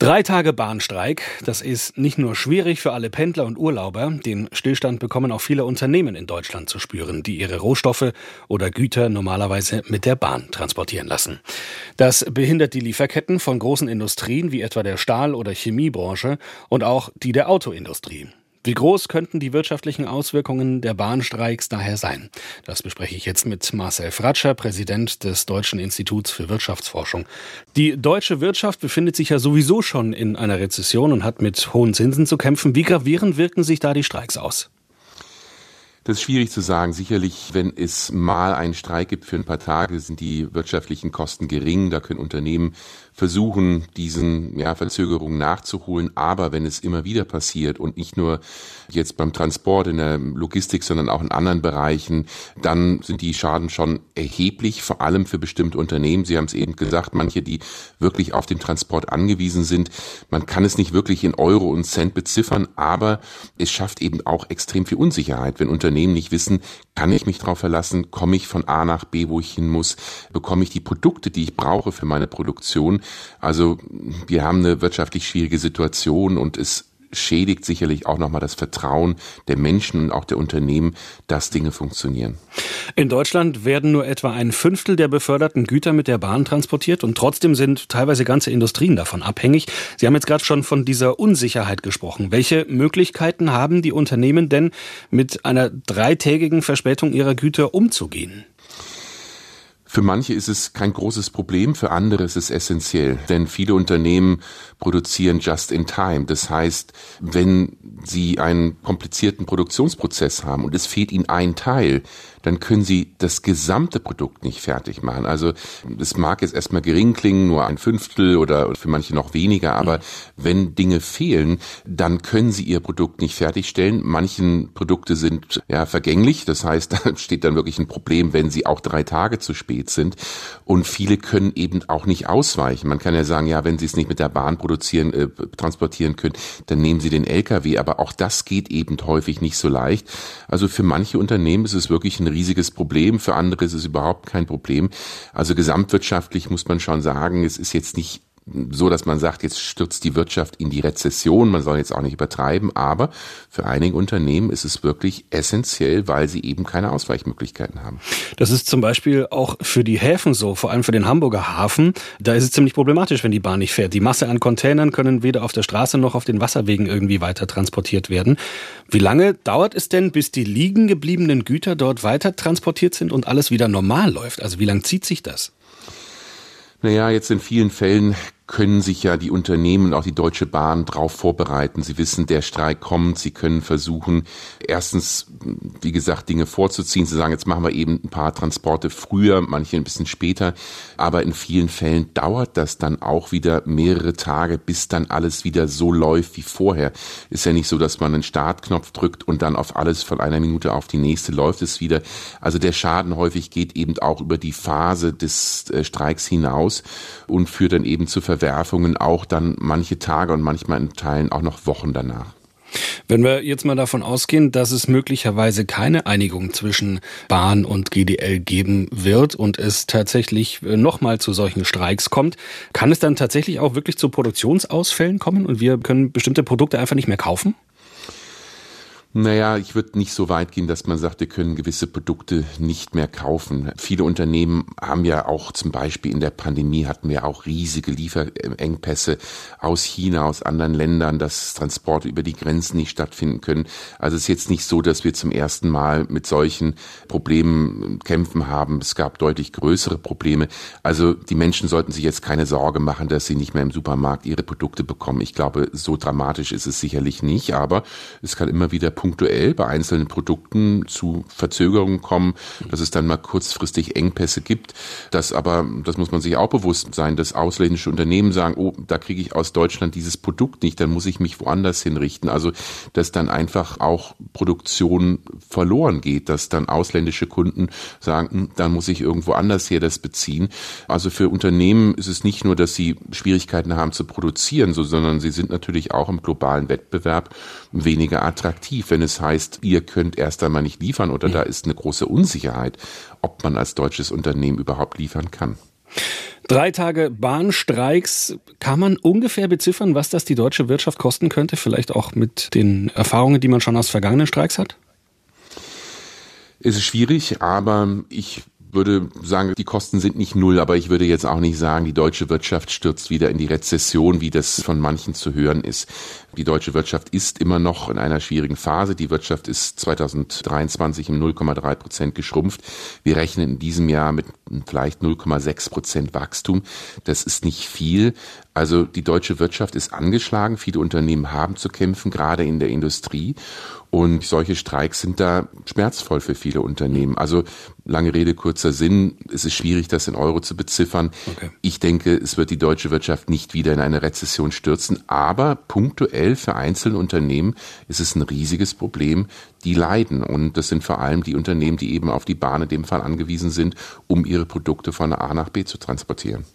Drei Tage Bahnstreik, das ist nicht nur schwierig für alle Pendler und Urlauber, den Stillstand bekommen auch viele Unternehmen in Deutschland zu spüren, die ihre Rohstoffe oder Güter normalerweise mit der Bahn transportieren lassen. Das behindert die Lieferketten von großen Industrien wie etwa der Stahl- oder Chemiebranche und auch die der Autoindustrie. Wie groß könnten die wirtschaftlichen Auswirkungen der Bahnstreiks daher sein? Das bespreche ich jetzt mit Marcel Fratscher, Präsident des Deutschen Instituts für Wirtschaftsforschung. Die deutsche Wirtschaft befindet sich ja sowieso schon in einer Rezession und hat mit hohen Zinsen zu kämpfen. Wie gravierend wirken sich da die Streiks aus? Das ist schwierig zu sagen. Sicherlich, wenn es mal einen Streik gibt für ein paar Tage, sind die wirtschaftlichen Kosten gering. Da können Unternehmen versuchen, diesen ja, Verzögerungen nachzuholen. Aber wenn es immer wieder passiert und nicht nur jetzt beim Transport in der Logistik, sondern auch in anderen Bereichen, dann sind die Schaden schon erheblich, vor allem für bestimmte Unternehmen. Sie haben es eben gesagt, manche, die wirklich auf den Transport angewiesen sind. Man kann es nicht wirklich in Euro und Cent beziffern, aber es schafft eben auch extrem viel Unsicherheit, wenn Unternehmen nicht wissen, kann ich mich darauf verlassen, komme ich von A nach B, wo ich hin muss, bekomme ich die Produkte, die ich brauche für meine Produktion. Also wir haben eine wirtschaftlich schwierige Situation und es schädigt sicherlich auch nochmal das Vertrauen der Menschen und auch der Unternehmen, dass Dinge funktionieren. In Deutschland werden nur etwa ein Fünftel der beförderten Güter mit der Bahn transportiert und trotzdem sind teilweise ganze Industrien davon abhängig. Sie haben jetzt gerade schon von dieser Unsicherheit gesprochen. Welche Möglichkeiten haben die Unternehmen denn, mit einer dreitägigen Verspätung ihrer Güter umzugehen? Für manche ist es kein großes Problem, für andere ist es essentiell, denn viele Unternehmen produzieren just in time. Das heißt, wenn sie einen komplizierten Produktionsprozess haben und es fehlt ihnen ein Teil, dann können sie das gesamte Produkt nicht fertig machen. Also es mag jetzt erstmal gering klingen, nur ein Fünftel oder für manche noch weniger, aber mhm. wenn Dinge fehlen, dann können sie ihr Produkt nicht fertigstellen. Manchen Produkte sind ja vergänglich, das heißt, da steht dann wirklich ein Problem, wenn sie auch drei Tage zu spät sind. Und viele können eben auch nicht ausweichen. Man kann ja sagen, ja, wenn sie es nicht mit der Bahn produzieren, äh, transportieren können, dann nehmen sie den LKW. Aber auch das geht eben häufig nicht so leicht. Also für manche Unternehmen ist es wirklich ein riesiges Problem, für andere ist es überhaupt kein Problem. Also gesamtwirtschaftlich muss man schon sagen, es ist jetzt nicht so, dass man sagt, jetzt stürzt die Wirtschaft in die Rezession. Man soll jetzt auch nicht übertreiben, aber für einige Unternehmen ist es wirklich essentiell, weil sie eben keine Ausweichmöglichkeiten haben. Das ist zum Beispiel auch für die Häfen so, vor allem für den Hamburger Hafen. Da ist es ziemlich problematisch, wenn die Bahn nicht fährt. Die Masse an Containern können weder auf der Straße noch auf den Wasserwegen irgendwie weiter transportiert werden. Wie lange dauert es denn, bis die liegen gebliebenen Güter dort weiter transportiert sind und alles wieder normal läuft? Also wie lange zieht sich das? Naja, jetzt in vielen Fällen können sich ja die Unternehmen, auch die Deutsche Bahn, darauf vorbereiten. Sie wissen, der Streik kommt. Sie können versuchen, erstens, wie gesagt, Dinge vorzuziehen. Sie sagen, jetzt machen wir eben ein paar Transporte früher, manche ein bisschen später. Aber in vielen Fällen dauert das dann auch wieder mehrere Tage, bis dann alles wieder so läuft wie vorher. Ist ja nicht so, dass man einen Startknopf drückt und dann auf alles von einer Minute auf die nächste läuft es wieder. Also der Schaden häufig geht eben auch über die Phase des äh, Streiks hinaus und führt dann eben zu Ver Verwerfungen auch dann manche Tage und manchmal in Teilen auch noch Wochen danach. Wenn wir jetzt mal davon ausgehen, dass es möglicherweise keine Einigung zwischen Bahn und GDL geben wird und es tatsächlich äh, nochmal zu solchen Streiks kommt, kann es dann tatsächlich auch wirklich zu Produktionsausfällen kommen und wir können bestimmte Produkte einfach nicht mehr kaufen? Naja, ich würde nicht so weit gehen, dass man sagt, wir können gewisse Produkte nicht mehr kaufen. Viele Unternehmen haben ja auch zum Beispiel in der Pandemie hatten wir auch riesige Lieferengpässe aus China, aus anderen Ländern, dass Transporte über die Grenzen nicht stattfinden können. Also es ist jetzt nicht so, dass wir zum ersten Mal mit solchen Problemen kämpfen haben. Es gab deutlich größere Probleme. Also die Menschen sollten sich jetzt keine Sorge machen, dass sie nicht mehr im Supermarkt ihre Produkte bekommen. Ich glaube, so dramatisch ist es sicherlich nicht, aber es kann immer wieder punktuell bei einzelnen Produkten zu Verzögerungen kommen, dass es dann mal kurzfristig Engpässe gibt. Das aber, das muss man sich auch bewusst sein, dass ausländische Unternehmen sagen, oh, da kriege ich aus Deutschland dieses Produkt nicht, dann muss ich mich woanders hinrichten. Also, dass dann einfach auch Produktion verloren geht, dass dann ausländische Kunden sagen, hm, dann muss ich irgendwo anders her das beziehen. Also für Unternehmen ist es nicht nur, dass sie Schwierigkeiten haben zu produzieren, so, sondern sie sind natürlich auch im globalen Wettbewerb weniger attraktiv wenn es heißt, ihr könnt erst einmal nicht liefern oder da ist eine große Unsicherheit, ob man als deutsches Unternehmen überhaupt liefern kann. Drei Tage Bahnstreiks. Kann man ungefähr beziffern, was das die deutsche Wirtschaft kosten könnte? Vielleicht auch mit den Erfahrungen, die man schon aus vergangenen Streiks hat? Es ist schwierig, aber ich würde sagen, die Kosten sind nicht null, aber ich würde jetzt auch nicht sagen, die deutsche Wirtschaft stürzt wieder in die Rezession, wie das von manchen zu hören ist. Die deutsche Wirtschaft ist immer noch in einer schwierigen Phase. Die Wirtschaft ist 2023 um 0,3 Prozent geschrumpft. Wir rechnen in diesem Jahr mit vielleicht 0,6 Prozent Wachstum. Das ist nicht viel. Also die deutsche Wirtschaft ist angeschlagen. Viele Unternehmen haben zu kämpfen, gerade in der Industrie. Und solche Streiks sind da schmerzvoll für viele Unternehmen. Also lange Rede, kurzer Sinn. Es ist schwierig, das in Euro zu beziffern. Okay. Ich denke, es wird die deutsche Wirtschaft nicht wieder in eine Rezession stürzen. Aber punktuell für einzelne Unternehmen ist es ein riesiges Problem. Die leiden. Und das sind vor allem die Unternehmen, die eben auf die Bahn in dem Fall angewiesen sind, um ihre Produkte von A nach B zu transportieren.